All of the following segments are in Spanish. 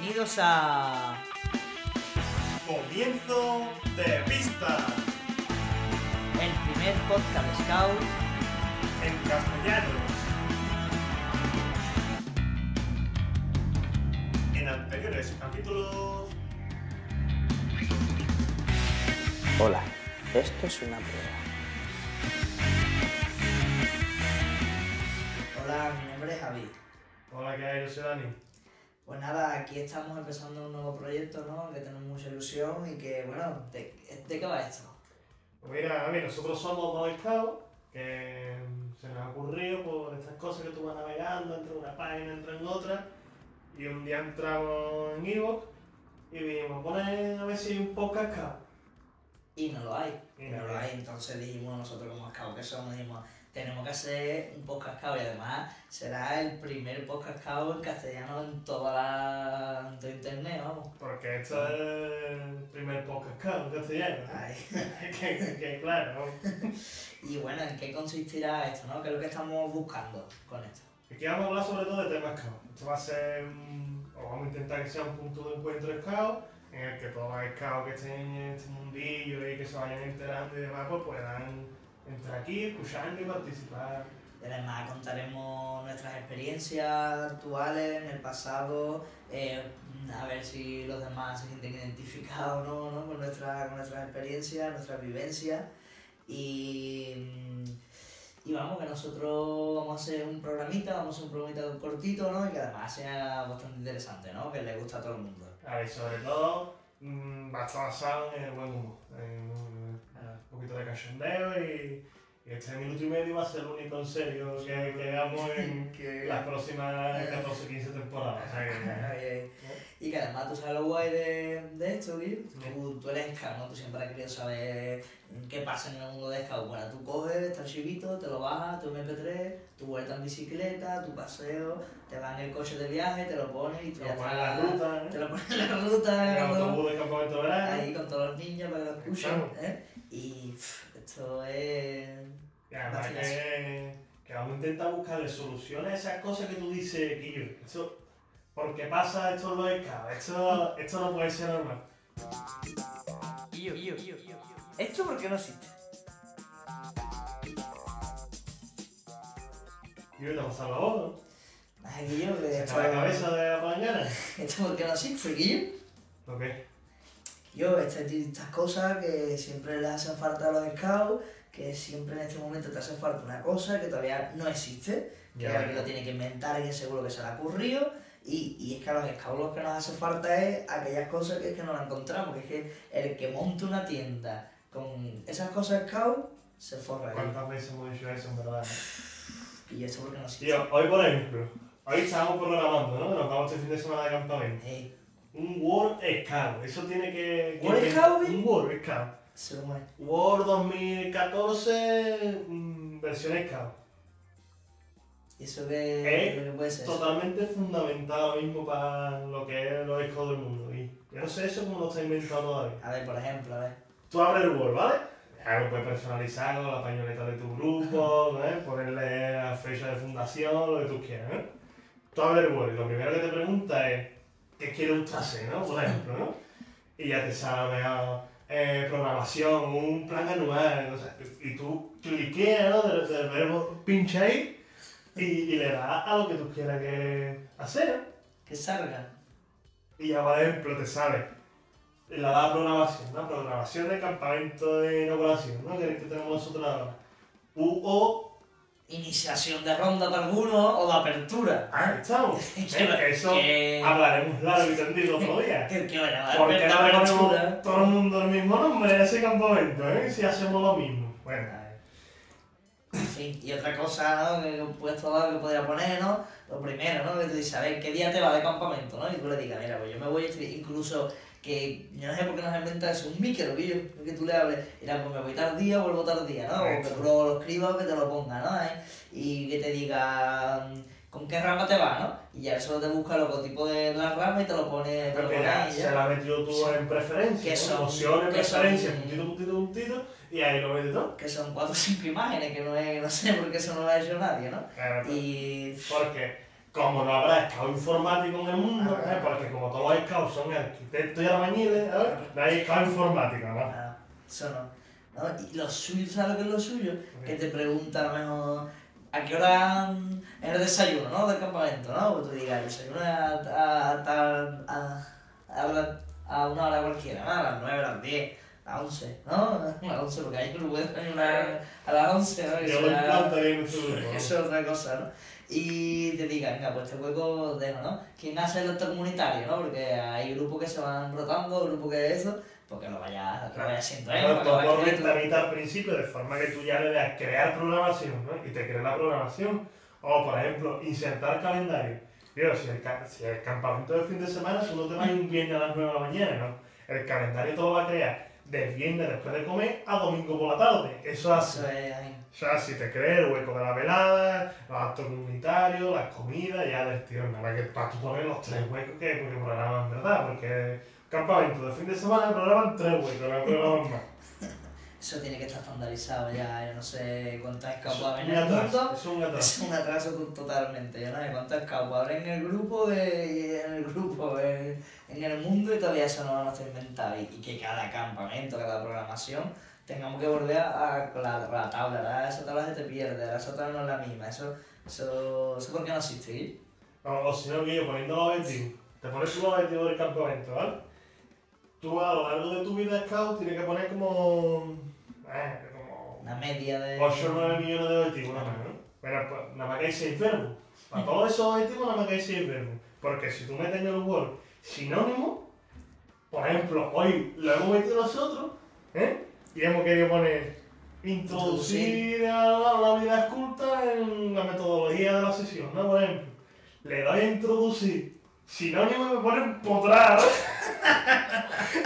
Bienvenidos a. Comienzo de pista El primer podcast Scout en castellano. En anteriores capítulos. Hola, esto es una prueba. Hola, mi nombre es Javi. Hola, ¿qué hay? Yo soy Dani. Pues nada, aquí estamos empezando un nuevo proyecto, ¿no? Que tenemos mucha ilusión y que, bueno, ¿de, qué va esto? Pues mira, a ver, nosotros somos dos scouts que se nos ha ocurrido por estas cosas que tú vas navegando entre una página, entre en otra. Y un día entramos en Evox y dijimos, poner a ver si hay un podcast scout. Y no lo hay. Y no lo hay. Entonces dijimos nosotros como scouts que somos, dijimos, tenemos que hacer un podcast scout y además será el primer podcast scout en castellano en toda la... todo internet, vamos. Porque esto es el primer podcast scout en castellano. Ay. que, que claro, Y bueno, ¿en qué consistirá esto, no? ¿Qué es lo que estamos buscando con esto? Aquí vamos a hablar sobre todo de temas scout. Esto va a ser, un- o vamos a intentar que sea un punto de encuentro scout, en el que todos los scouts que estén en este mundillo y que se vayan enterando y demás, pues puedan entrar aquí, escucharnos y participar. Y además contaremos nuestras experiencias actuales, en el pasado, eh, a ver si los demás se sienten identificados o no, ¿no? con, nuestra, con nuestras experiencias, nuestras vivencias. Y, mm, y vamos, que nosotros vamos a hacer un programita, vamos a hacer un programita cortito, ¿no? Y que además sea bastante interesante, ¿no? Que le gusta a todo el mundo. Ah, Y sobre todo, mm, a estar basado en el buen humor, en un, un poquito de cachondeo y este minuto y medio va a ser el único en serio que, que hagamos en Que- las próximas 14 15 temporadas. O sea que- Ay, Y que además tú sabes lo guay de, de esto, Guillo. Tú, tú eres scout, ¿no? Tú siempre has querido saber qué pasa en el mundo de scout. Bueno, tú coges, estás chivito, te lo bajas, tu MP3, tu vuelta en bicicleta, tu paseo, te vas en el coche de viaje, te lo pones y tú Te ya lo pones en la ruta, ¿eh? Te lo pones en la ruta, En el cuando- autobús de campamento de verano. ahí con todos los niños para que lo escuchen. ¿eh? Y pff, esto es... Y además que, que vamos a intentar buscarle soluciones a esas cosas que tú dices, Guillo. Esto, ¿Por qué pasa esto en los scouts? Esto, esto no puede ser normal. Guillo, Guillo, ¿Esto por qué no existe? Guillo, te ha pasado la voz, ¿no? Ay, Guillo, que Se esto, la cabeza de la mañana. esto por qué no existe, Guillo. ¿Lo qué? Yo, este- estas cosas que siempre les hacen falta a los scouts, que siempre en este momento te hace falta una cosa que todavía no existe, que Ya, alguien lo tiene que inventar, alguien seguro que se le ha ocurrido, y, y es que a los scouts lo que nos hace falta es aquellas cosas que es que no las encontramos, que es que el que monte una tienda con esas cosas scouts, se forra. ¿Cuántas veces hemos dicho eso, en verdad? Y esto porque no existe. Tío, hoy por ejemplo, hoy estábamos programando, ¿no? Nos vamos este fin de semana de campamento. Ey, Un World Scout, eso tiene que... que- ¿World que- Scout, Un World Scout. se lo mueve. World 2014, mm, versión Scout. ¿Y eso qué, Eh, qué puede ser? Totalmente fundamental ahora mismo para lo que es los Scouts del mundo. Y yo no sé eso cómo lo está inventado todavía. A ver, por ejemplo, a ver. Tú abres el Word, ¿vale? Ya lo puedes personalizar con la pañoleta de tu grupo, ¿eh? ponerle la fecha de fundación, lo que tú quieras, ¿eh? Tú abres el Word y lo primero que te pregunta es ¿qué quiere usted hacer, no? Por ejemplo, ¿no? Y ya te sale ah, eh, programación, un plan anual, no sé, y tú cliqueas, ¿no? Del, del verbo pincha ahí y, y le das a lo que tú quieras que hacer, Que salga. y ya, por ejemplo, te sale la la programación, ¿no? Programación de campamento de inauguración, ¿no? Que, que tenemos nosotros ahora. U O, Iniciación de ronda para algunos o de apertura. ahí estamos. Que- que eso que- hablaremos largo y tendido otro día. Que, que vaya, la ¿Por qué no ponemos todo el mundo el mismo nombre a ese campamento, eh? Si hacemos lo mismo. Bueno, En fin, y otra cosa, ¿no? Que he puesto que podría poner, ¿no? Lo primero, ¿no? Que tú dices, a ver, ¿qué día te va de campamento, no? Y tú le digas, mira, pues yo me voy, incluso que yo no sé por qué nos inventa eso, un micro, que tú le hables, mira, pues me voy tal día, vuelvo tal día, ¿no? O que tú lo, escribas o que te lo ponga, ¿no? ¿Eh? Y que te diga, mm, ¿con qué rama te va, no? Y ya eso te busca el logotipo de la rama y te lo pone, te lo pone ahí, se ya. la tú en Que preferencias, son- ¿no? Opciones, preferencias, puntito, puntito, puntito, y ahí lo metes todo. Que son cuatro o cinco imágenes, que no es, no sé por qué eso no lo ha hecho nadie, ¿no? Claro, Y... Porque como no habrá scout informático en el mundo, Ah. ¿eh? porque como todos los scouts son arquitectos y albañiles, ¿eh? no hay scout informático, ¿no? Ah, eso no. ¿no? Y lo suyo, ¿sabes lo que es lo suyo? Que te pregunta a lo mejor a qué hora es el desayuno, ¿no? Del campamento, ¿no? Que tú digas, el desayuno es a, a, a, a, a, una hora cualquiera, ¿no? A las 9, a las 10, a las 11, ¿no? A las 11, porque hay un lugar a las 11, ¿no? Que Yo sea- en eso es otra cosa, ¿no? Y te digan, venga, pues este hueco dejo, ¿no? ¿Quién hace el acto comunitario, no? Porque hay grupos que se van rotando, grupos que eso, porque lo vayas, lo vayas haciendo, ¿eh? Claro, todo por ventanita al principio, de forma que tú ya le das crear programación, ¿no? Y te crea la programación. O, por ejemplo, insertar calendario. Digo, si el, si el campamento de fin de semana, no te vas a ir un viernes a las 9 de la mañana, ¿no? El calendario te lo va a crear del viernes después de comer a domingo por la tarde. Eso ahí. O sea, si te crees el hueco de la velada, los actos comunitarios, las comidas, ya del tío, nada que para tú poner los tres huecos que porque programan, ¿verdad? Porque campamento de fin de semana programan tres huecos, no programan más. Eso tiene que estar estandarizado ya, yo no sé cuántas Eso scouts es habrá en un el atraso, mundo. es un atraso. Es un atraso to- totalmente, yo no sé cuántas habrá en el grupo, eh, en el grupo, en, en el mundo y todavía eso no no está inventado. Y, y que cada campamento, cada programación, tengamos que volver a, a la, la tabla, ¿verdad? esa tabla se te pierde, esa tabla no es la misma, eso, eso, eso ¿por qué no existe? Gil? O, si no, yo poniendo los objetivos. Te pones tú los objetivos del campamento, ¿vale? Tú a lo largo de tu vida scout tienes que poner como. Eh, como. Una media de... 8 o 9 millones de objetivos, nada más, ¿no? Pero pues, nada más que hay 6 verbos. Para todos esos objetivos, nada más que hay 6 verbos. Porque si tú metes en el Word sinónimo, por ejemplo, hoy lo hemos metido nosotros, ¿eh? Y hemos querido poner introducir a la, la vida esculta en la metodología de la sesión, ¿no? Por ejemplo, le doy a introducir. Sinónimo me pone empotrar.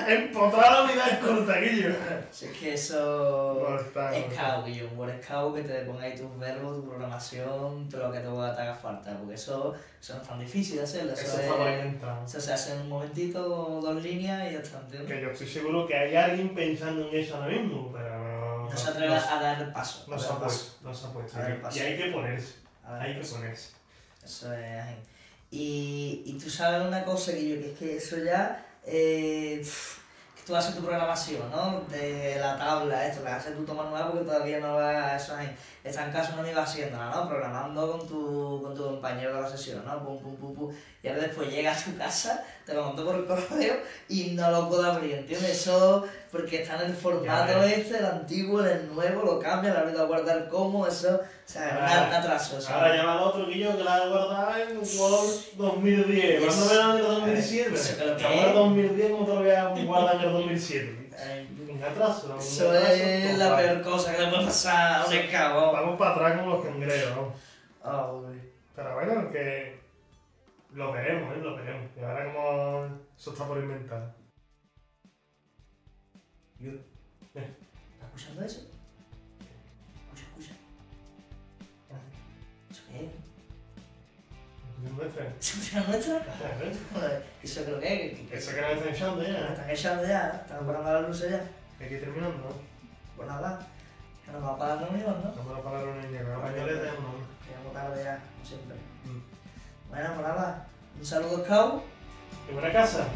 empotrar a la vida esculta, Guillo. Si es que eso... Mortal, mortal. Scout, Guillo, un buen scout que te ponga ahí tus verbos, tu programación, todo lo que te, haga falta, porque eso, eso no es tan difícil de hacerlo, eso, Eso es- está eso se hace en un momentito, dos líneas y ya está, ¿entiendes? Que yo estoy seguro que hay alguien pensando en eso ahora mismo, pero no. No se atreve a dar el paso. No se ha el puesto, no se ha puesto. Y hay que ponerse, el hay que ponerse. Eso es. Y, y tú sabes una cosa, Guillo, que es que eso ya... Eh, que tú haces tu programación, ¿no? De la tabla, esto, la haces tú tomas nueva porque todavía no va eso ahí. Esta en caso no me iba haciéndola, ¿no? Programando con tu, con tu compañero de la sesión, ¿no? Pum, pum, pum, pum. Y ahora después llegas a tu casa, te lo monto por el correo y no lo puedo abrir, ¿entiendes? Eso porque está en el formato este, el antiguo, el nuevo, lo cambia, lo a guardar como, eso, o sea, es un Ahora- atraso. Ahora llama al otro yo que la guardaba en Word 2010. Eso- ¿Cuándo verán el 2007? Eso que lo que Que ahora es. 2010 como te lo voy a guardar en el 2007. Ay, Un atraso, un Eso atraso es la peor cosa que le puede pasar a un escabo. Vamos para atrás como los cangrejos, ¿no? Ah, uy. Pero bueno, que lo veremos, ¿eh? Lo veremos. Y ahora como eso está por inventar. ¿Estás escuchando eso? Escucha, escucha. ¿Eso qué es? ¿No traen? ¿Eso nuestra? ¿Eso creo que es? Que, Eso que nos están echando nos ya. están echando ya, están apagando las luces ya. Hay que ir terminando, ¿no? Pues nada, que nos vamos para la reunión, ¿no? Vamos a parar una niña, que la pañoleta es una. Que vamos tarde ya, como siempre. Mm. Bueno, pues nada, un saludo, Scout. ¿Y buena casa?